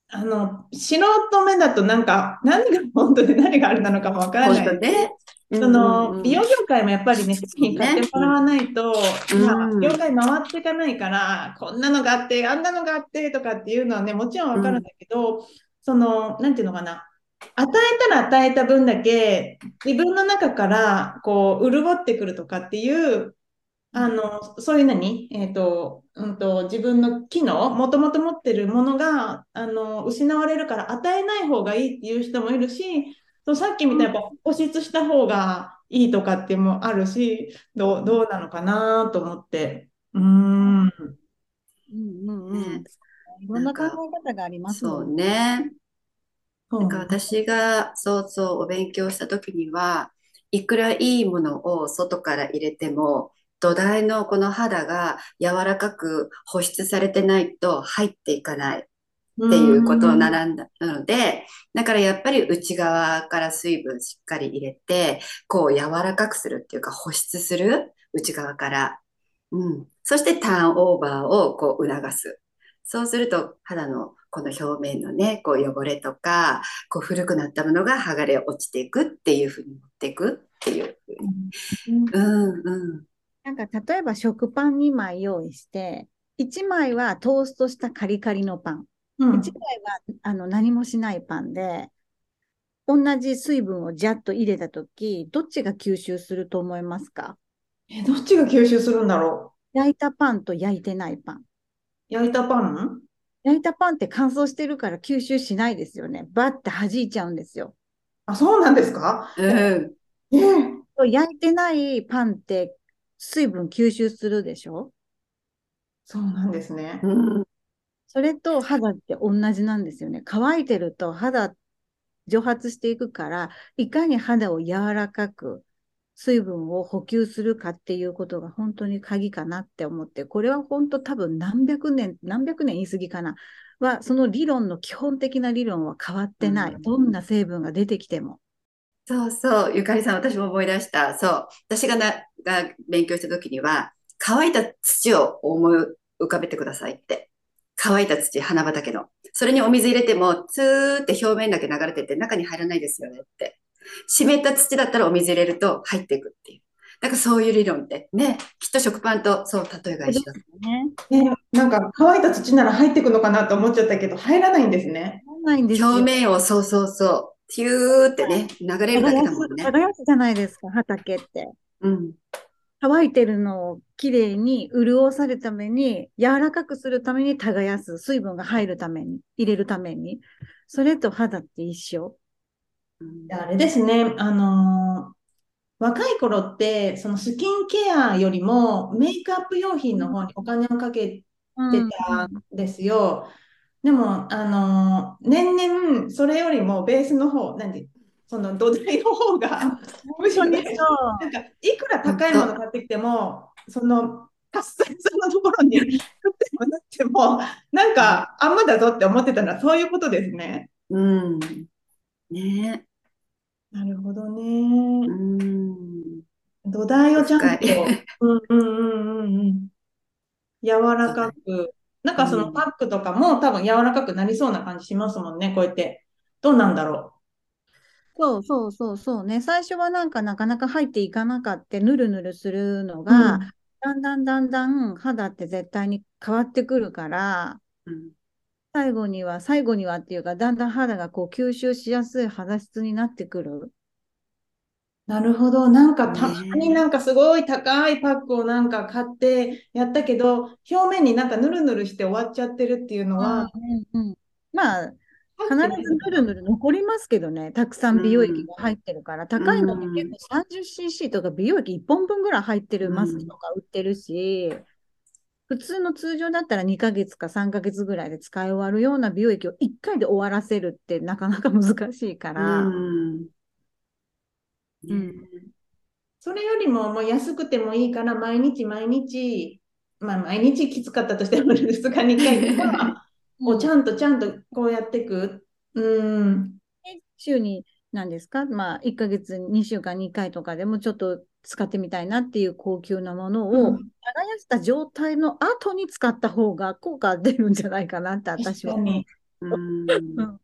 あの、素人目だとなんか、何が本当で何があれなのかもわからない。本当ね。その、美容業界もやっぱりね、商品買ってもらわないと、うんまあ、業界回っていかないから、こんなのがあって、あんなのがあってとかっていうのはね、もちろんわかるんだけど、その、なんていうのかな。与えたら与えた分だけ、自分の中から、こう、潤ってくるとかっていう、あの、そういう何？えっと、うんと、自分の機能、もともと持ってるものが、あの、失われるから与えない方がいいっていう人もいるし、そうさっきみたいに保湿した方がいいとかっていうのもあるし、どう、どうなのかなと思って。うーん。うんうんうん。ねいろんな考え方がありますね。ね。そうなんか私がそうそうお勉強した時には、いくらいいものを外から入れても、土台のこの肌が柔らかく保湿されてないと入っていかないっていうことを学んだので、だからやっぱり内側から水分しっかり入れて、こう柔らかくするっていうか保湿する。内側から。うん。そしてターンオーバーをこう促す。そうすると肌のこの表面のね、こう汚れとか、こう古くなったものが剥がれ落ちていくっていうふうに持っていくっていうふうに。うんうん。なんか例えば食パン2枚用意して、1枚はトーストしたカリカリのパン、うん1枚はあの何もしないパンで、同じ水分をジャッと入れたとき、どっちが吸収すると思いますか？え、どっちが吸収するんだろ焼いたパンと焼いてないパン。う焼いたパン？焼いたパンって乾燥してるから吸収しないですよね。バッて弾いちゃうんですよ。あ、そうなんですか？うん。ええ焼いてないパンって水分吸収するでしょ？そうなんですね。うん。それと肌って同じなんですよね。乾いてると肌蒸発していくから、いかに肌を柔らかく水分を補給するかっていうことが本当に鍵かなって思って、これは本当多分何百年、何百年言い過ぎかな。は、その理論の基本的な理論は変わってない。うんどんな成分が出てきても。そうそう、ゆかりさん、私も思い出した。そう。私がな、が勉強した時には、乾いた土を思い浮かべてくださいって。乾いた土、花畑の。それにお水入れても、ツーって表面だけ流れてって中に入らないですよねって。湿った土だったらお水入れると入っていくっていう。なんかそういう理論ってね、きっと食パンとそう例えが一緒だ。ね。ね、なんか乾いた土なら入ってくのかなと思っちゃったけど、入らないんですね。そうないんですよ。表面をそうそうそう、ヒューってね、流れるだけだもんね。耕すじゃないですか、畑って。うん。乾いてるのをきれいに潤されるために、柔らかくするために耕す、水分が入るために、入れるために。それと肌って一緒。あれですね、あのー若い頃って、そのスキンケアよりもメイクアップ用品の方にお金をかけてたんですよ。でも、あのー年々それよりもベースの方、なんで、その土台の方が、むしろなんか、いくら高いもの買ってきても、その、カスタさんのところに塗っても塗っても、なんか、あんまだぞって思ってたのはそういうことですね。うん。ねなるほどうね。ん。土台をちゃんと、うんうんうんうんうん。柔らかく。なんかそのパックとかも多分柔らかくなりそうな感じしますもんね、こうやって。どうなんだろそうそうそうそうね。最初はなんかなかなか入っていかなかって、ぬるぬるするのう。が、うんだんだんだんだん肌って絶対に変わってくるから、うん最後には、最後にはっていうか、だんだん肌がこう吸収しやすい肌質になってくる。なるほど。なんかたまねになんかすごい高いパックをなんか買ってやったけど、表面になんかぬるぬるして終わっちゃってるっていうのは、うんうんまあ、必ずぬるぬる残りますけどね、たくさん美容液が入ってるから、高いのって結構 30cc とか美容液1本分ぐらい入ってるマスクとか売ってるし、普通の通常だったら2ヶ月か3ヶ月ぐらいで使い終わるような美容液を1回で終わらせるってなかなか難しいから、うん。うん。ね。それよりももう安くてもいいから、毎日毎日、まあ毎日きつかったとしても 2日に1回とか、をちゃんとちゃんとこうやっていく？うん。週に何ですか、まあ、1ヶ月2週間に1回とかでもちょっと使ってみたいなっていう高級なものを、うん。耕した状態の後に使った方が効果出るんじゃないかなって私は。うん。うん。な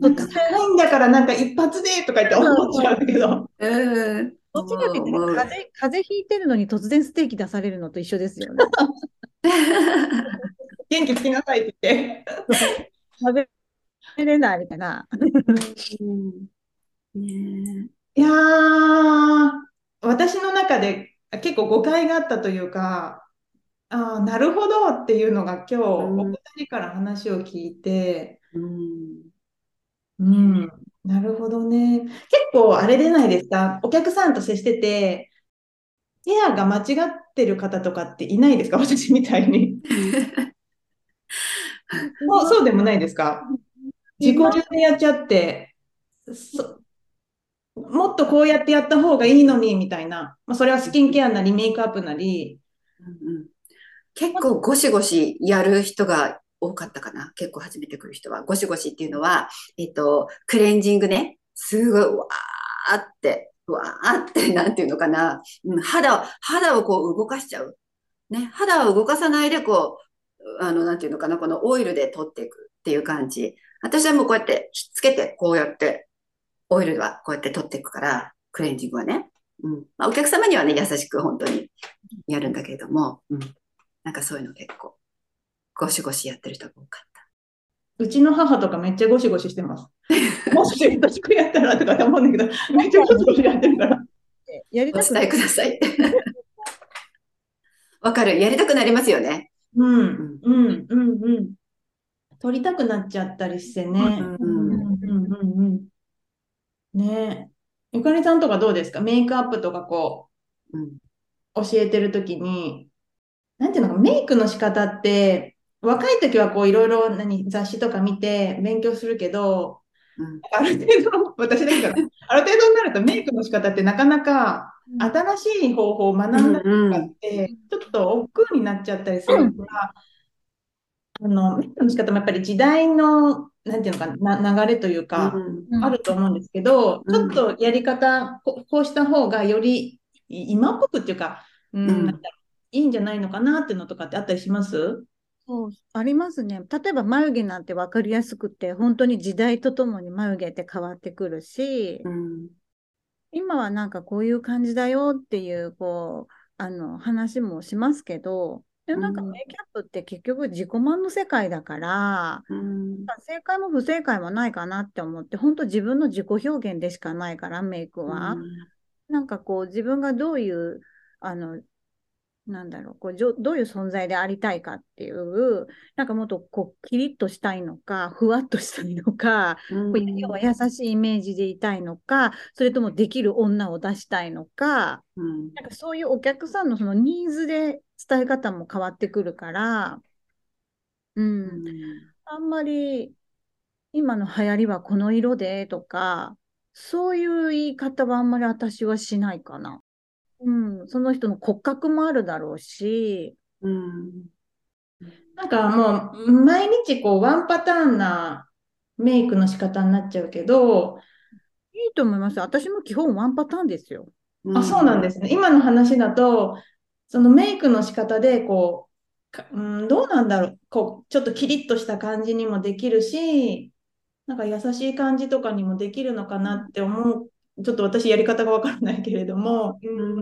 いんだからなんか一発でとか言って思っちゃうけど。うん。どっちかって風邪、風邪ひいてるのに突然ステーキ出されるのと一緒ですよね。元気つきなさいって言って。食べれないみたいな。うんねいやー、私の中で結構誤解があったというか、ああ、なるほどっていうのが今日、うんお二人から話を聞いて、うん。うん、なるほどね。結構あれでないですか、お客さんと接してて、ケアが間違ってる方とかっていないですか、私みたいに。そう、そうでもないですか。自己流でやっちゃって、そ、もっとこうやってやった方がいいのに、みたいな。まあ、それはスキンケアなり、メイクアップなり。うんうん結構ゴシゴシやる人が多かったかな。結構初めて来る人は。ゴシゴシっていうのは、えっと、クレンジングね。すごい、わーってわーって、なんていうのかな、うん、肌を、肌をこう動かしちゃう。ね、肌を動かさないで、こう、あの、なんていうのかな、このオイルで取っていくっていう感じ。私はもうこうやってひっつけて、こうやって、オイルはこうやって取っていくから、クレンジングはね。うん。まあ、お客様にはね、優しく本当にやるんだけれども、うん。なんかそういうの結構、ゴシゴシやってる人が多かった。うちの母とかめっちゃゴシゴシしてます。もし優しくやったらとか思うんだけど、めっちゃゴシゴシやってるから。やりお伝えたくない。ください。わかる。やりたくなりますよね。うん、うん。うん、うん、うん。撮りたくなっちゃったりしてね。うんうん、うん、うん、うん。ねえ。ゆかりさんとかどうですか？メイクアップとかこうん。う、教えてるときに、なんていうのか、メイクの仕方って、若い時はこういろいろ何雑誌とか見て勉強するけど、うん。ある程度の、私だけど、ある程度になるとメイクの仕方ってなかなか新しい方法を学んだりとかって、ちょっと億劫になっちゃったりするから、あの、メイクの仕方もやっぱり時代の、なんていうのかな、な流れというか、うんあると思うんですけど、うん。ちょっとやり方、ここうした方がよりい今っぽくっていうか、うん、いいんじゃないのかなっていうのとかってあったりします？そう、ありますね。例えば眉毛なんて分かりやすくて、本当に時代とともに眉毛って変わってくるし、うん。今はなんかこういう感じだよっていう、こう、あの、話もしますけど、でもなんかうんメイキャップって結局自己満の世界だから、うん。正解も不正解もないかなって思って、本当自分の自己表現でしかないから、メイクは。なんかこう自分がどういう、あの、なんだろう、こうじょどういう存在でありたいかっていう、なんかもっとこうキリッとしたいのか、ふわっとしたいのか、うんこう要は優しいイメージでいたいのか、それともできる女を出したいのか、うん。なんかそういうお客さんのそのニーズで伝え方も変わってくるから、うん、あんまり今の流行りはこの色でとか、そういう言い方はあんまり私はしないかな。うん、その人の骨格もあるだろうし、うん。なんかもう、毎日こう、ワンパターンなメイクの仕方になっちゃうけど、いいと思います。私も基本ワンパターンですよ。あ、そうなんですね。今の話だと、そのメイクの仕方で、こう、かうん、どうなんだろう。こう、ちょっとキリッとした感じにもできるし、なんか優しい感じとかにもできるのかなって思う。ちょっと私やり方がわからないけれども、ううん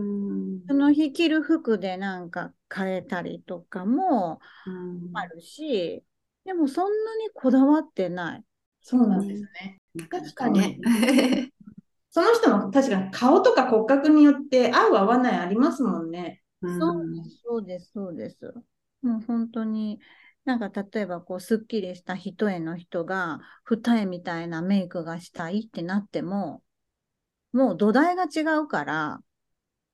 ん。その日着る服でなんか変えたりとかもうんあるし、でもそんなにこだわってない。そうなんですね。なかなかね。その人の確かに顔とか骨格によって合う合わないありますもんね。そうです、そうです、そうです。もう本当に、なんか例えばこう、すっきりした一重の人が、二重みたいなメイクがしたいってなっても、もう土台が違うから、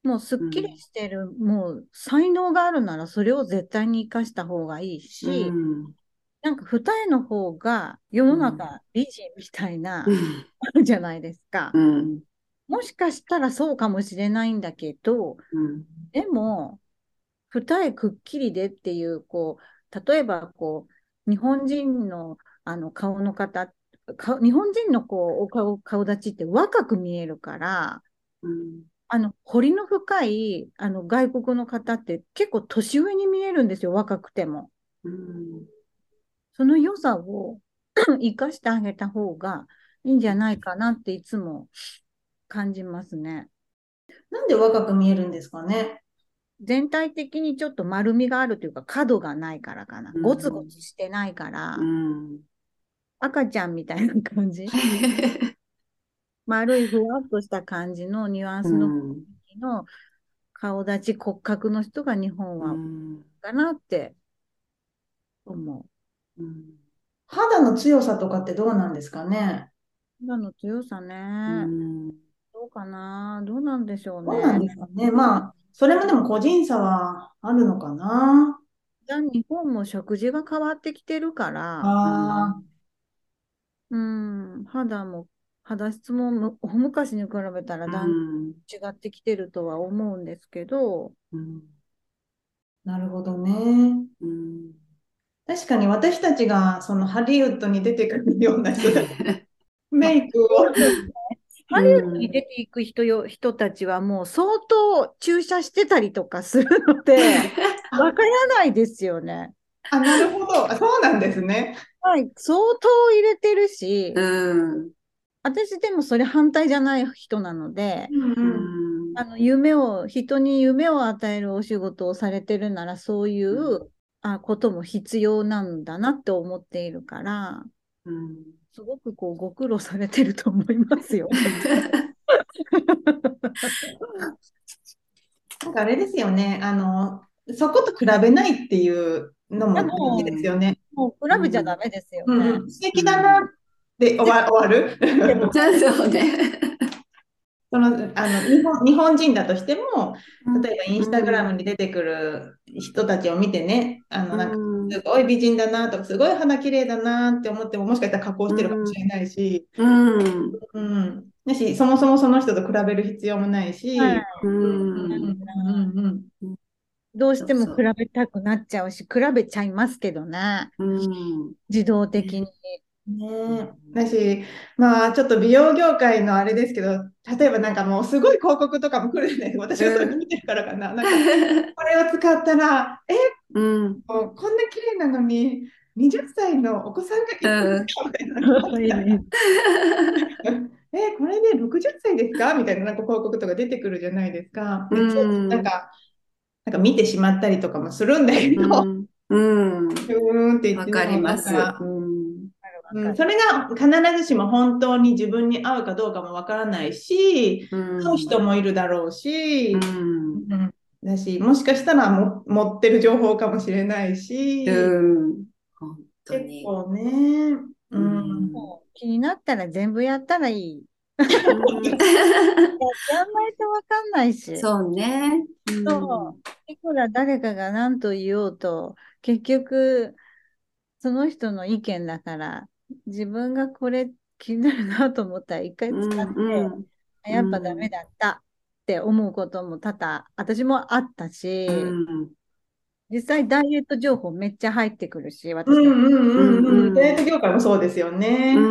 もうすっきりしてる、もう才能があるならそれを絶対に活かした方がいいし、うん。なんか二重の方が世の中美人みたいな、うん。あるじゃないですか。うん。もしかしたらそうかもしれないんだけど、うん。でも、二重くっきりでっていう、こう、例えば、こう、日本人の、あの、顔の方、顔日本人の、こう、お顔、顔立ちって若く見えるから、うんあの、彫りの深い、あの、外国の方って結構年上に見えるんですよ、若くても。うんその良さを生かしてあげた方がいいんじゃないかなっていつも感じますね。なんで若く見えるんですかね？全体的にちょっと丸みがあるというか角がないからかな。うんゴツゴツしてないから、うん赤ちゃんみたいな感じ。丸いふわっとした感じのニュアンスのの顔立ち骨格の人が日本はうんかなって思う。うん肌の強さとかってどうなんですかね？肌の強さね、うんどうかな？どうなんでしょうどうなんでね。すかね？まあ、それもでも個人差はあるのかな？じゃあ日本も食事が変わってきてるから、うん、肌も、肌質もむ大昔に比べたらだん違ってきてるとは思うんですけど、うんなるほどね。うん確かに私たちがそのハリウッドに出てくるような人たち、メイクをハリウッドに出ていく人よ、人たちはもう相当注射してたりとかするので、わからないですよね。あ、なるほど。あそうなんですね。はい、相当入れてるし、うん。私でもそれ反対じゃない人なので、うんううんん。あの夢を、人に夢を与えるお仕事をされてるなら、そういう、あことも必要なんだなって思っているから、うん。すごくこうご苦労されてると思いますよ。なんかあれですよね。あの、そこと比べないっていうのもいやもう大事ですよね。もう比べちゃダメですよね。うんうん、素敵だなって終わ終わる。そうね。そのあの日本日本人だとしても、例えばインスタグラムに出てくる人たちを見てね、あのなんかすごい美人だなとか、すごい肌綺麗だなって思っても、もしかしたら加工してるかもしれないし、うん。うん。だし、そもそもその人と比べる必要もないし、はいうん。うんうんうんどうしても比べたくなっちゃうし、比べちゃいますけどね、うん。自動的に。だし、まあちょっと美容業界のあれですけど、例えばなんかもうすごい広告とかも来るじゃないですか。私がそれ見てるからかな。なんかこれを使ったら、え、うん。こんな綺麗なのに、20歳のお子さんがいるみたいな。え、これで60歳ですか？みたいななんか広告とか出てくるじゃないですか。でうんなんか、なんか見てしまったりとかもするんだけど、ううん。うん。って言わってかります。うん。うん、それが必ずしも本当に自分に合うかどうかもわからないし、うん合う人もいるだろうし、うん。うんだし、もしかしたらも持ってる情報かもしれないし、うん。本当結に。構ね、ううん気になったら全部やったらいい。ややんないとわかんないし。そうね。うんそいくら誰かが何と言おうと、結局、その人の意見だから、自分がこれ気になるなと思ったら一回使って、うんあやっぱダメだったって思うことも多々、私もあったし、うん実際ダイエット情報めっちゃ入ってくるし、う私、んうんうんうんうん。ダイエット業界もそうですよね。う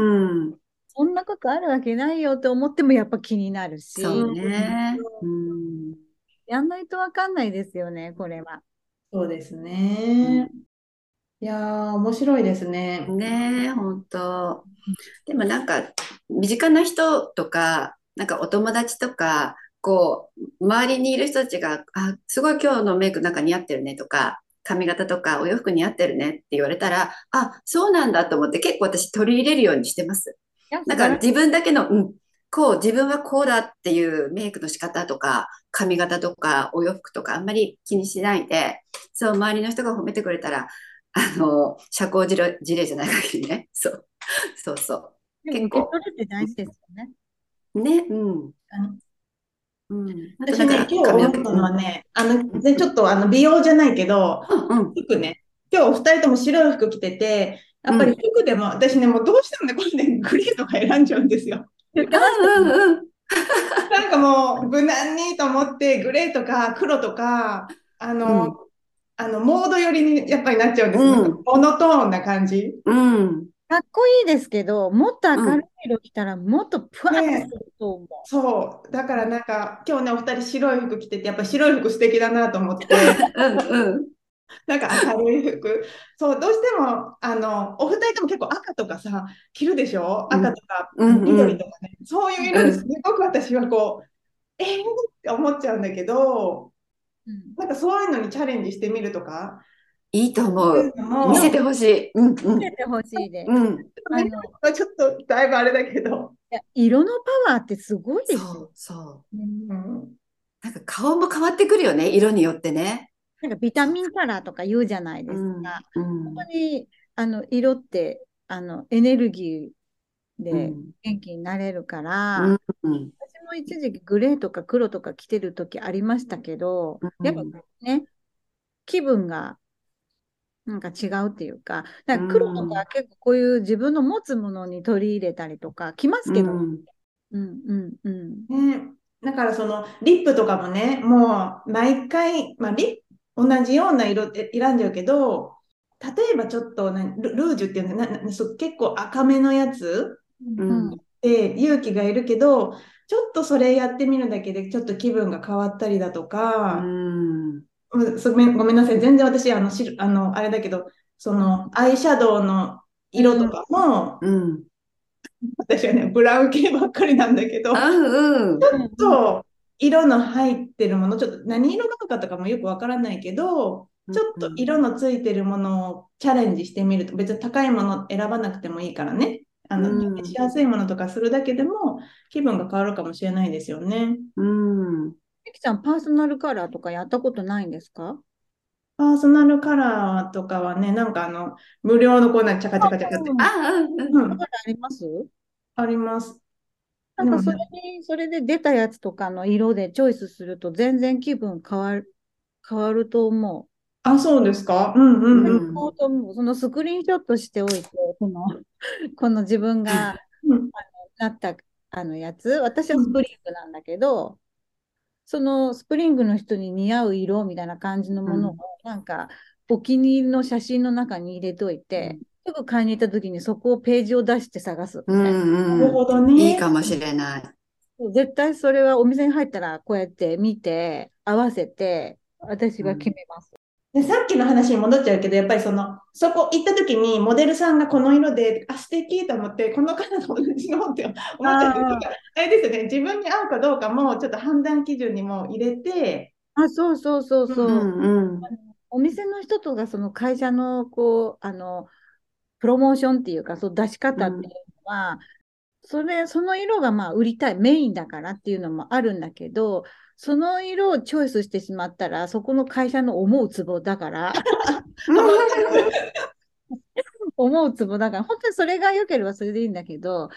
ん。そんなことあるわけないよって思ってもやっぱ気になるし、そうね。うん。やんないとわかんないですよね、これは。そうですね。いやー、面白いですね。ねえ、本当。でもなんか、身近な人とか、なんかお友達とか、こう、周りにいる人たちが、あ、すごい今日のメイクなんか似合ってるねとか、髪型とかお洋服似合ってるねって言われたら、あ、そうなんだと思って結構私取り入れるようにしてます。なんか自分だけの、うん、こう、自分はこうだっていうメイクの仕方とか、髪型とか、お洋服とかあんまり気にしないで、そう、周りの人が褒めてくれたら、あの、社交辞令辞令じゃない限りね。そう。そうそでも受け取るって大事ですよね。う。ね、うん。うん。私ね、今日思ったのはね、あの、ね、ちょっとあの美容じゃないけど、うんうん。服ね、今日お二人とも白い服着てて、やっぱり服でも、私ね、もうどうしてもね、これね、グリーンとか選んじゃうんですよ。うんうんうん。なんかもう、無難にと思って、グレーとか黒とか、あの、うんあの、モード寄りにやっぱりなっちゃうんですよ。うんモノトーンな感じ。うん。かっこいいですけど、もっと明るい色着たらもっとふわっとすると思う。そう。だからなんか、今日ね、お二人白い服着てて、やっぱ白い服素敵だなと思って、うんうん。なんか明るい服。そう、どうしても、あの、お二人とも結構赤とかさ、着るでしょ？うん赤とか、緑とかね。そういう色うんですごく私はこう、えー？って思っちゃうんだけど、うんなんかそういうのにチャレンジしてみるとか、いいと思う。も見せてほしい。うんうん見。せてほしいでちょっとだいぶあれだけど。いや色のパワーってすごいですよそう。そう。うんなんか顔も変わってくるよね、色によってね。なんかビタミンカラーとか言うじゃないですうんか。うん。本当にあの色ってあのエネルギーでうん元気になれるから、うん。私も一時期グレーとか黒とか着てる時ありましたけど、うん。やっぱね、気分がなんか違うっていうか、だから黒とか結構こういう自分の持つものに取り入れたりとか着ますけど、うん。うんうんうん。ね、だからそのリップとかもね、もう毎回、まあ、リ同じような色で選んじゃうけど、例えばちょっとなルルージュっていうの結構赤めのやつうんて勇気がいるけど、ちょっとそれやってみるだけでちょっと気分が変わったりだとうか、ん。うんそごめんごめんなさい。全然私、あの、しるあの、あれだけど、その、アイシャドウの色とかも、うん。私はね、ブラウン系ばっかりなんだけど、ちょあうん。っと色の入ってるもの、ちょっと何色なのかとかもよくわからないけど、ちょっと色のついてるものをチャレンジしてみると、別に高いもの選ばなくてもいいからね。あの、うんしやすいものとかするだけでも気分が変わるかもしれないですよね。うん。みきちゃん、パーソナルカラーとかやったことないんですか？パーソナルカラーとかはね、なんかあの、無料のこうなチャカチャカチャカって、あうん。うん、あります？あります。なんかそれに、それで出たやつとかの色でチョイスすると全然気分変わる、変わると思う。あ、そうですか？うんうんうん。うんそうと思う。そのスクリーンショットしておいて、この、この自分がうん。なったあのやつ、私はスプリングなんだけど、そのスプリングの人に似合う色みたいな感じのものを、なんかお気に入りの写真の中に入れといて、すぐ買いに行った時にそこをページを出して探すな。んなるほどうん。いいね。かもしれない。絶対それはお店に入ったらこうやって見て、合わせて、私が決めます。で、さっきの話に戻っちゃうけど、やっぱりその、そこ行った時にモデルさんがこの色で、あ、素敵と思って、この方と同じのって思っちゃうとか、あれですよね、自分に合うかどうかも、ちょっと判断基準にも入れて、あ、そうそうそうそう。うんうん。お店の人とかその会社のこう、あの、プロモーションっていうか、そう出し方っていうのは、それ、その色がまあ売りたい、メインだからっていうのもあるんだけど、その色をチョイスしてしまったら、そこの会社の思うツボだから、思うツボだから、本当にそれが良ければそれでいいんだけど、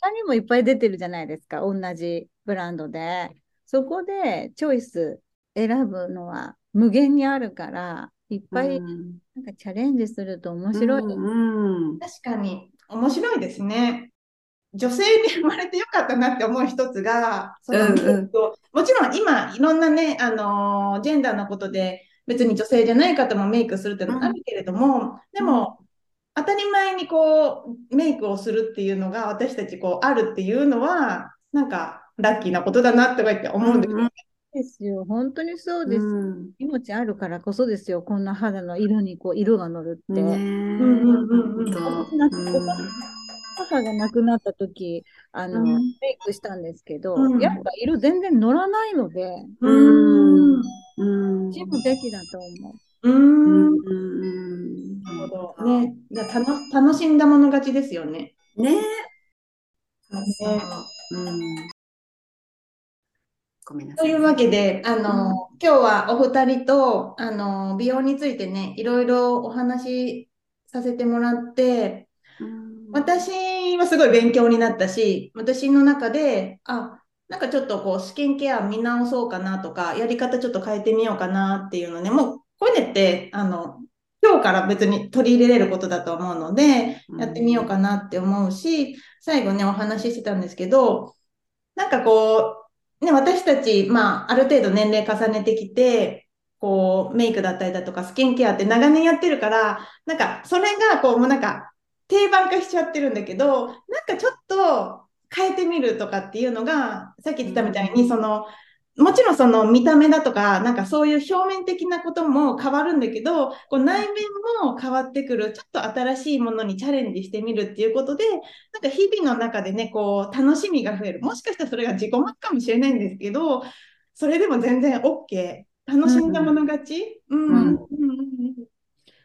他にもいっぱい出てるじゃないですか、同じブランドで。そこでチョイス選ぶのは無限にあるから、いっぱいうんなんかチャレンジすると面白いです。うん。確かに面白いですね。女性に生まれてよかったなって思う一つが、そのうんうんもちろん今いろんなね、あのージェンダーのことで別に女性じゃない方もメイクするっていうのもあるけれども、でも当たり前にこうメイクをするっていうのが私たちこうあるっていうのは、なんかラッキーなことだなとか言って思うんですよ。ですよ。本当にそうです。うん命あるからこそですよ。こんな肌の色にこう色が乗るって。母が亡くなった時、あの、うんメイクしたんですけど、うんやっぱ色全然乗らないので、うん。うんチームべきだと思う。なるほど。ね。だから楽楽しんだもの勝ちですよね。ねねうんごめんなさい。というわけで、あの、今日はお二人と、あの、美容についてね、いろいろお話しさせてもらって、うん。私はすごい勉強になったし、私の中で、あ、なんかちょっとこう、スキンケア見直そうかなとか、やり方ちょっと変えてみようかなっていうのね、もう、こういうのって、あの、今日から別に取り入れれることだと思うので、やってみようかなって思うし、最後ね、お話ししてたんですけど、なんかこう、ね、私たち、まあ、ある程度年齢重ねてきて、こう、メイクだったりだとか、スキンケアって長年やってるから、なんか、それが、こう、もうなんか、定番化しちゃってるんだけど、なんかちょっと変えてみるとかっていうのが、さっき言ってたみたいに、その、もちろんその見た目だとか、なんかそういう表面的なことも変わるんだけど、こう内面も変わってくる、ちょっと新しいものにチャレンジしてみるっていうことで、なんか日々の中でね、こう楽しみが増える。もしかしたらそれが自己満かもしれないんですけど、それでも全然 OK。楽しんだもの勝ち、うんうんうんうん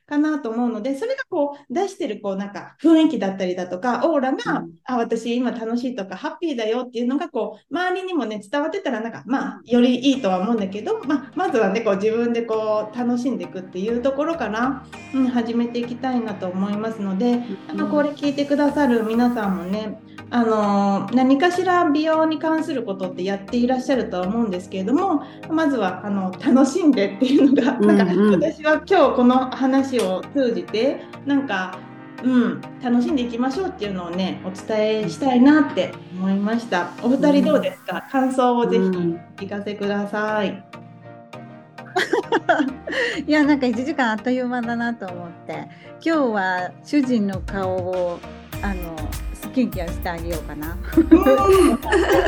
かなと思うので、それがこう出してるこうなんか雰囲気だったりだとか、オーラが、うん。あ、私今楽しいとかハッピーだよっていうのがこう周りにもね伝わってたらなんかまあよりいいとは思うんだけど、まあ、まずはねこう自分でこう楽しんでいくっていうところから、うん、始めていきたいなと思いますので、あのこれ聞いてくださる皆さんもね、あの何かしら美容に関することってやっていらっしゃるとは思うんですけれどもまずはあの楽しんでっていうのが、なんかうん。うん私は今日この話を通じてなんか、うん、楽しんでいきましょうっていうのをねお伝えしたいなって思いました。お二人どうですか、感想をぜひうん。聞かせください。いや、なんか1時間あっという間だなと思って、今日は主人の顔を、あの、キンケアしてあげようかな。うん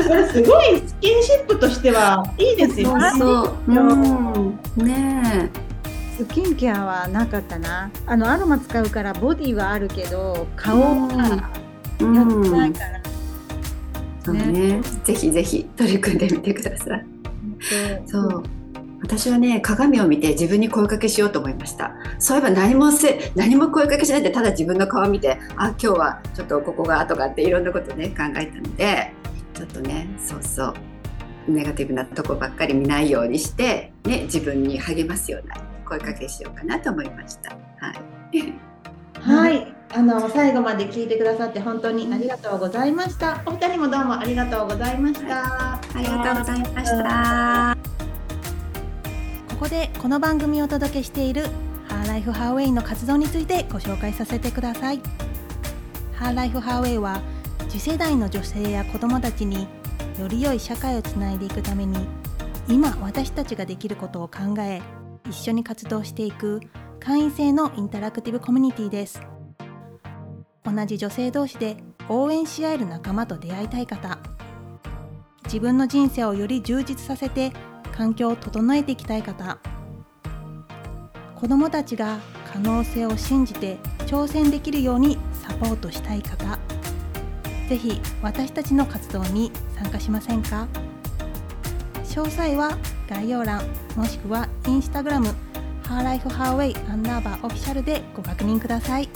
それすごいスキンシップとしてはいいですよね。そうそう。うん。ねスキンケアはなかったな。あのアロマ使うからボディはあるけど顔はや。って。ないから。そうね。ぜひぜひ取り組んでみてください。そう。私はね鏡を見て自分に声かけしようと思いましたそういえば何もせ何も声かけしないでただ自分の顔見てあ今日はちょっとここがとかっていろんなことね考えたのでちょっとねそうそうネガティブなとこばっかり見ないようにして、ね、自分に励ますような声かけしようかなと思いました。はい はい、あの最後まで聞いてくださって本当にありがとうございました。お二人もどうもありがとうございました。ありがとうございました。ここでこの番組をお届けしているハーライフハーウェイの活動についてご紹介させてください。ハーライフハーウェイは次世代の女性や子どもたちにより良い社会をつないでいくために今私たちができることを考え一緒に活動していく会員制のインタラクティブコミュニティです。同じ女性同士で応援し合える仲間と出会いたい方自分の人生をより充実させて環境を整えていきたい方。子どもたちが可能性を信じて挑戦できるようにサポートしたい方。ぜひ私たちの活動に参加しませんか？詳細は概要欄もしくはインスタグラムハーライフハーウェイアンダーバーオフィシャルでご確認ください。